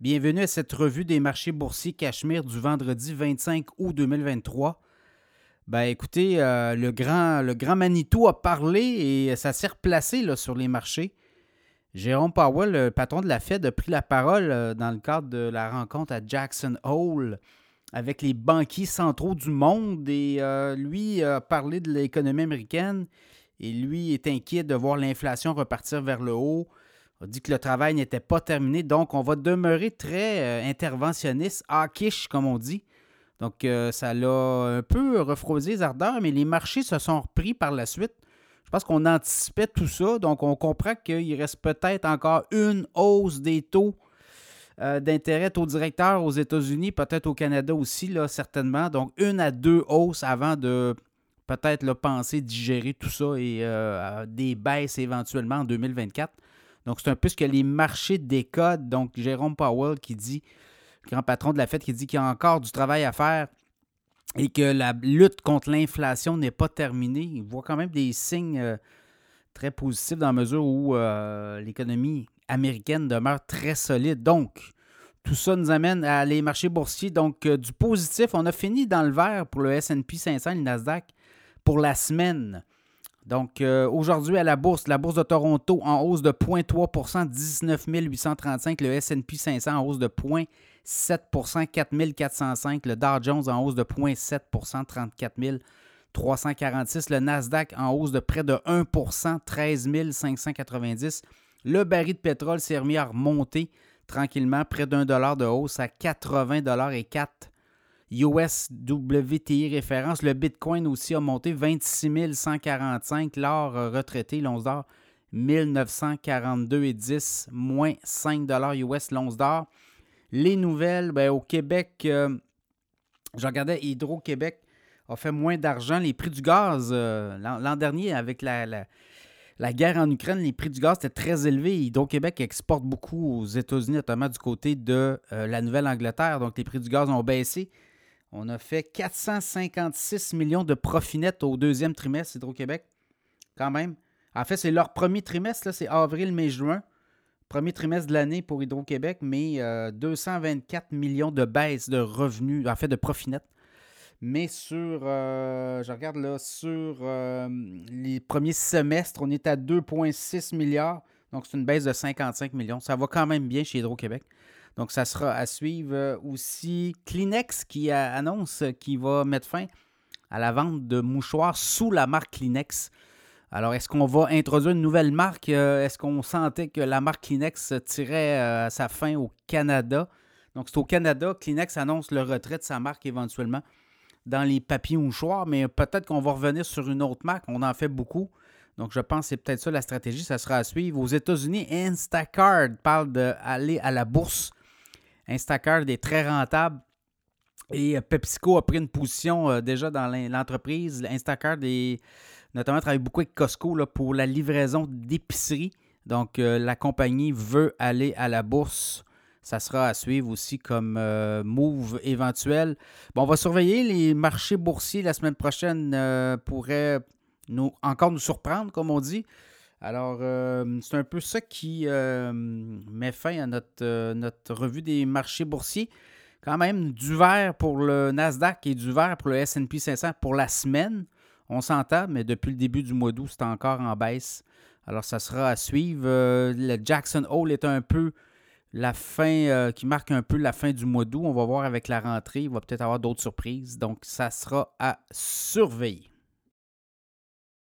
Bienvenue à cette revue des marchés boursiers Cachemire du vendredi 25 août 2023. Ben écoutez, euh, le, grand, le grand Manitou a parlé et ça s'est replacé sur les marchés. Jérôme Powell, le patron de la Fed, a pris la parole euh, dans le cadre de la rencontre à Jackson Hole avec les banquiers centraux du monde et euh, lui a parlé de l'économie américaine et lui est inquiet de voir l'inflation repartir vers le haut. A dit que le travail n'était pas terminé, donc on va demeurer très euh, interventionniste, hawkish comme on dit. Donc euh, ça l'a un peu refroidi les ardeurs, mais les marchés se sont repris par la suite. Je pense qu'on anticipait tout ça, donc on comprend qu'il reste peut-être encore une hausse des taux euh, d'intérêt taux directeur aux États-Unis, peut-être au Canada aussi, là, certainement. Donc une à deux hausses avant de peut-être penser digérer tout ça et des baisses éventuellement en 2024. Donc, c'est un peu ce que les marchés décodent. Donc, Jérôme Powell qui dit, le grand patron de la Fed, qui dit qu'il y a encore du travail à faire et que la lutte contre l'inflation n'est pas terminée. Il voit quand même des signes euh, très positifs dans la mesure où euh, l'économie américaine demeure très solide. Donc, tout ça nous amène à les marchés boursiers. Donc, euh, du positif, on a fini dans le vert pour le SP 500 et le Nasdaq pour la semaine. Donc, euh, aujourd'hui, à la bourse, la bourse de Toronto en hausse de 0,3% 19 835. Le SP 500 en hausse de 0,7% 4 405. Le Dow Jones en hausse de 0,7% 34 346. Le Nasdaq en hausse de près de 1% 13 590. Le baril de pétrole s'est remis à remonter tranquillement, près d'un dollar de hausse à 80 et 4 USWTI référence. Le Bitcoin aussi a monté 26 145. L'or retraité, l'once d'or, 1942,10, moins 5 US l'once d'or. Les nouvelles, ben, au Québec, euh, je regardais Hydro-Québec a fait moins d'argent. Les prix du gaz, euh, l'an dernier, avec la, la, guerre en Ukraine, les prix du gaz étaient très élevés. Hydro-Québec exporte beaucoup aux États-Unis, notamment du côté de euh, la Nouvelle-Angleterre. Donc, les prix du gaz ont baissé. On a fait 456 millions de profit net au deuxième trimestre Hydro-Québec. Quand même. En fait, c'est leur premier trimestre, c'est avril, mai, juin. Premier trimestre de l'année pour Hydro-Québec, mais 224 euh, millions de baisse de revenus, en fait de profit net. Mais sur, euh, je regarde là, sur euh, les premiers semestres, on est à 2,6 milliards. Donc, c'est une baisse de 55 millions. Ça va quand même bien chez Hydro-Québec. Donc, ça sera à suivre euh, aussi Kleenex qui annonce qu'il va mettre fin à la vente de mouchoirs sous la marque Kleenex. Alors, est-ce qu'on va introduire une nouvelle marque? Euh, est-ce qu'on sentait que la marque Kleenex tirait à euh, sa fin au Canada? Donc, c'est au Canada. Kleenex annonce le retrait de sa marque éventuellement dans les papiers mouchoirs, mais peut-être qu'on va revenir sur une autre marque. On en fait beaucoup. Donc, je pense que c'est peut-être ça la stratégie. Ça sera à suivre. Aux États-Unis, Instacart parle d'aller à la bourse Instacart est très rentable. Et euh, PepsiCo a pris une position euh, déjà dans l'entreprise. Instacart notamment travaille beaucoup avec Costco pour la livraison d'épicerie. Donc, euh, la compagnie veut aller à la bourse. Ça sera à suivre aussi comme move éventuel. Bon, on va surveiller les marchés boursiers la semaine prochaine. pourraient nous, encore nous surprendre, comme on dit. Alors, euh, c'est un peu ça qui euh, met fin à notre, euh, notre revue des marchés boursiers. Quand même, du vert pour le Nasdaq et du vert pour le SP 500 pour la semaine. On s'entend, mais depuis le début du mois d'août, c'est encore en baisse. Alors, ça sera à suivre. le Jackson Hole est un peu la fin, qui marque un peu la fin du mois d'août. On va voir avec la rentrée. Il va peut-être avoir d'autres surprises. Donc, ça sera à surveiller.